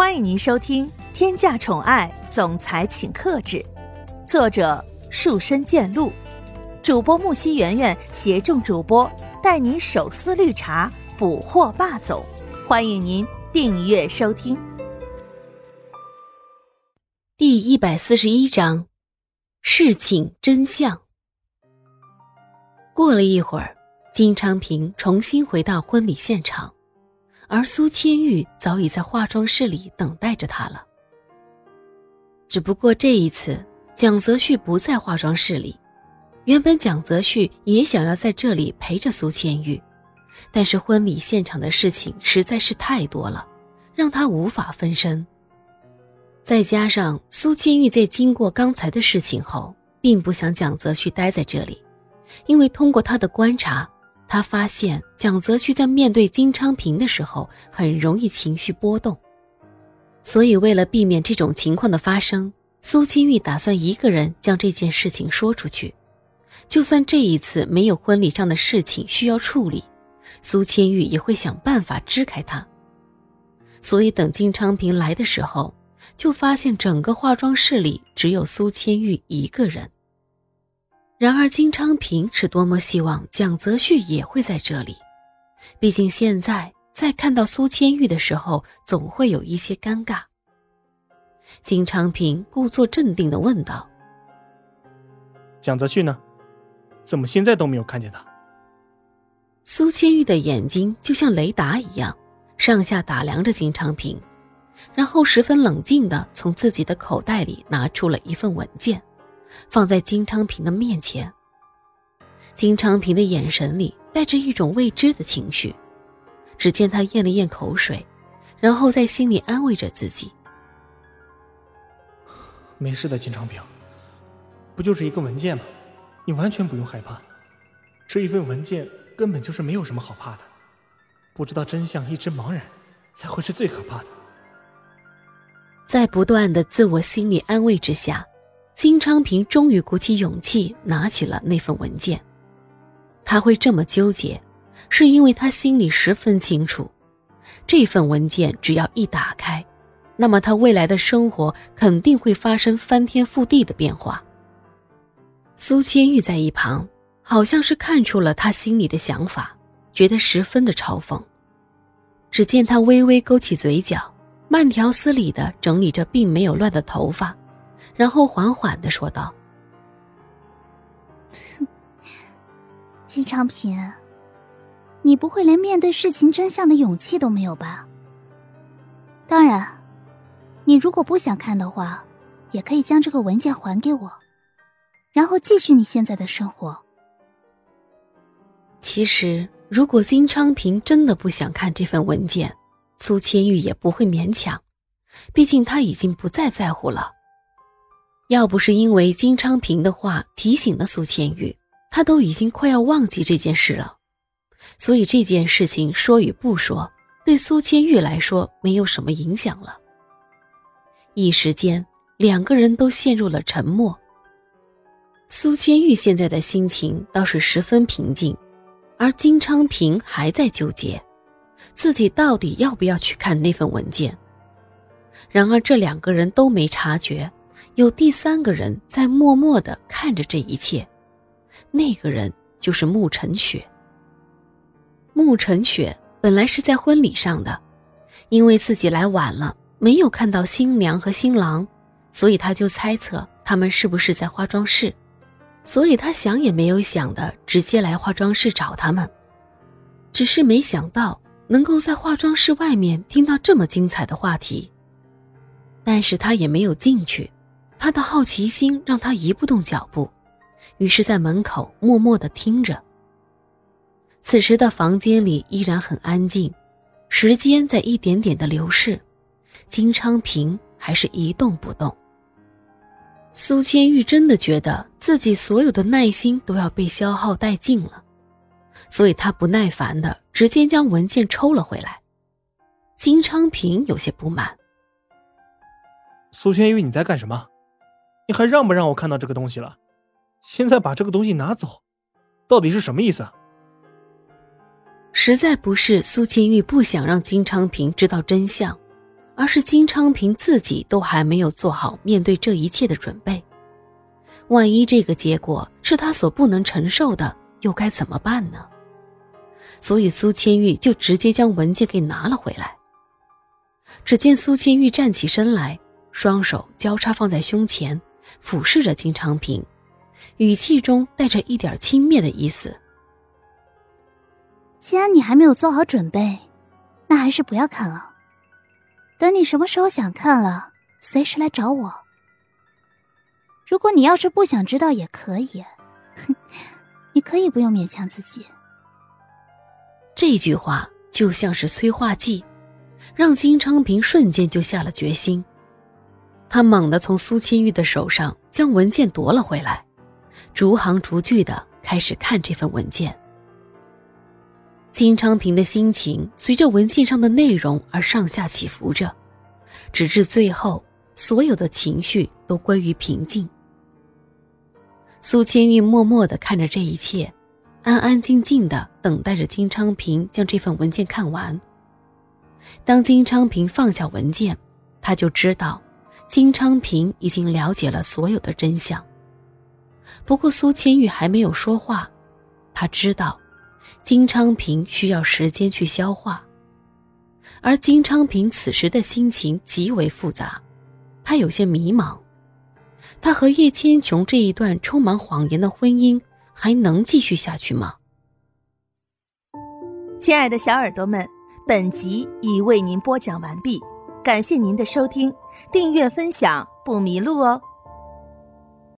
欢迎您收听《天价宠爱总裁请克制》，作者树深见鹿，主播木西圆圆携众主播带您手撕绿茶，捕获霸总。欢迎您订阅收听。第一百四十一章，事情真相。过了一会儿，金昌平重新回到婚礼现场。而苏千玉早已在化妆室里等待着他了。只不过这一次，蒋泽旭不在化妆室里。原本蒋泽旭也想要在这里陪着苏千玉，但是婚礼现场的事情实在是太多了，让他无法分身。再加上苏千玉在经过刚才的事情后，并不想蒋泽旭待在这里，因为通过他的观察。他发现蒋泽旭在面对金昌平的时候很容易情绪波动，所以为了避免这种情况的发生，苏清玉打算一个人将这件事情说出去。就算这一次没有婚礼上的事情需要处理，苏千玉也会想办法支开他。所以等金昌平来的时候，就发现整个化妆室里只有苏千玉一个人。然而，金昌平是多么希望蒋泽旭也会在这里，毕竟现在在看到苏千玉的时候，总会有一些尴尬。金昌平故作镇定的问道：“蒋泽旭呢？怎么现在都没有看见他？”苏千玉的眼睛就像雷达一样，上下打量着金昌平，然后十分冷静的从自己的口袋里拿出了一份文件。放在金昌平的面前，金昌平的眼神里带着一种未知的情绪。只见他咽了咽口水，然后在心里安慰着自己：“没事的，金昌平，不就是一个文件吗？你完全不用害怕。这一份文件根本就是没有什么好怕的。不知道真相，一直茫然，才会是最可怕的。”在不断的自我心理安慰之下。金昌平终于鼓起勇气拿起了那份文件。他会这么纠结，是因为他心里十分清楚，这份文件只要一打开，那么他未来的生活肯定会发生翻天覆地的变化。苏千玉在一旁，好像是看出了他心里的想法，觉得十分的嘲讽。只见他微微勾起嘴角，慢条斯理地整理着并没有乱的头发。然后缓缓的说道：“金昌平，你不会连面对事情真相的勇气都没有吧？当然，你如果不想看的话，也可以将这个文件还给我，然后继续你现在的生活。其实，如果金昌平真的不想看这份文件，苏千玉也不会勉强，毕竟他已经不再在乎了。”要不是因为金昌平的话提醒了苏千玉，他都已经快要忘记这件事了。所以这件事情说与不说，对苏千玉来说没有什么影响了。一时间，两个人都陷入了沉默。苏千玉现在的心情倒是十分平静，而金昌平还在纠结，自己到底要不要去看那份文件。然而这两个人都没察觉。有第三个人在默默的看着这一切，那个人就是慕晨雪。慕晨雪本来是在婚礼上的，因为自己来晚了，没有看到新娘和新郎，所以他就猜测他们是不是在化妆室，所以他想也没有想的直接来化妆室找他们，只是没想到能够在化妆室外面听到这么精彩的话题，但是他也没有进去。他的好奇心让他移不动脚步，于是，在门口默默的听着。此时的房间里依然很安静，时间在一点点的流逝，金昌平还是一动不动。苏千玉真的觉得自己所有的耐心都要被消耗殆尽了，所以他不耐烦的直接将文件抽了回来。金昌平有些不满：“苏千玉，你在干什么？”你还让不让我看到这个东西了？现在把这个东西拿走，到底是什么意思？实在不是苏千玉不想让金昌平知道真相，而是金昌平自己都还没有做好面对这一切的准备。万一这个结果是他所不能承受的，又该怎么办呢？所以苏千玉就直接将文件给拿了回来。只见苏千玉站起身来，双手交叉放在胸前，俯视着金昌平，语气中带着一点轻蔑的意思。既然你还没有做好准备，那还是不要看了。等你什么时候想看了，随时来找我。如果你要是不想知道也可以，哼，你可以不用勉强自己。这句话就像是催化剂，让金昌平瞬间就下了决心。他猛地从苏清玉的手上将文件夺了回来，逐行逐句的开始看这份文件。金昌平的心情随着文件上的内容而上下起伏着，直至最后，所有的情绪都归于平静。苏千玉默默的看着这一切，安安静静的等待着金昌平将这份文件看完。当金昌平放下文件，他就知道，金昌平已经了解了所有的真相。不过苏千玉还没有说话，他知道。金昌平需要时间去消化，而金昌平此时的心情极为复杂，他有些迷茫，他和叶千琼这一段充满谎言的婚姻还能继续下去吗？亲爱的小耳朵们，本集已为您播讲完毕，感谢您的收听，订阅分享不迷路哦。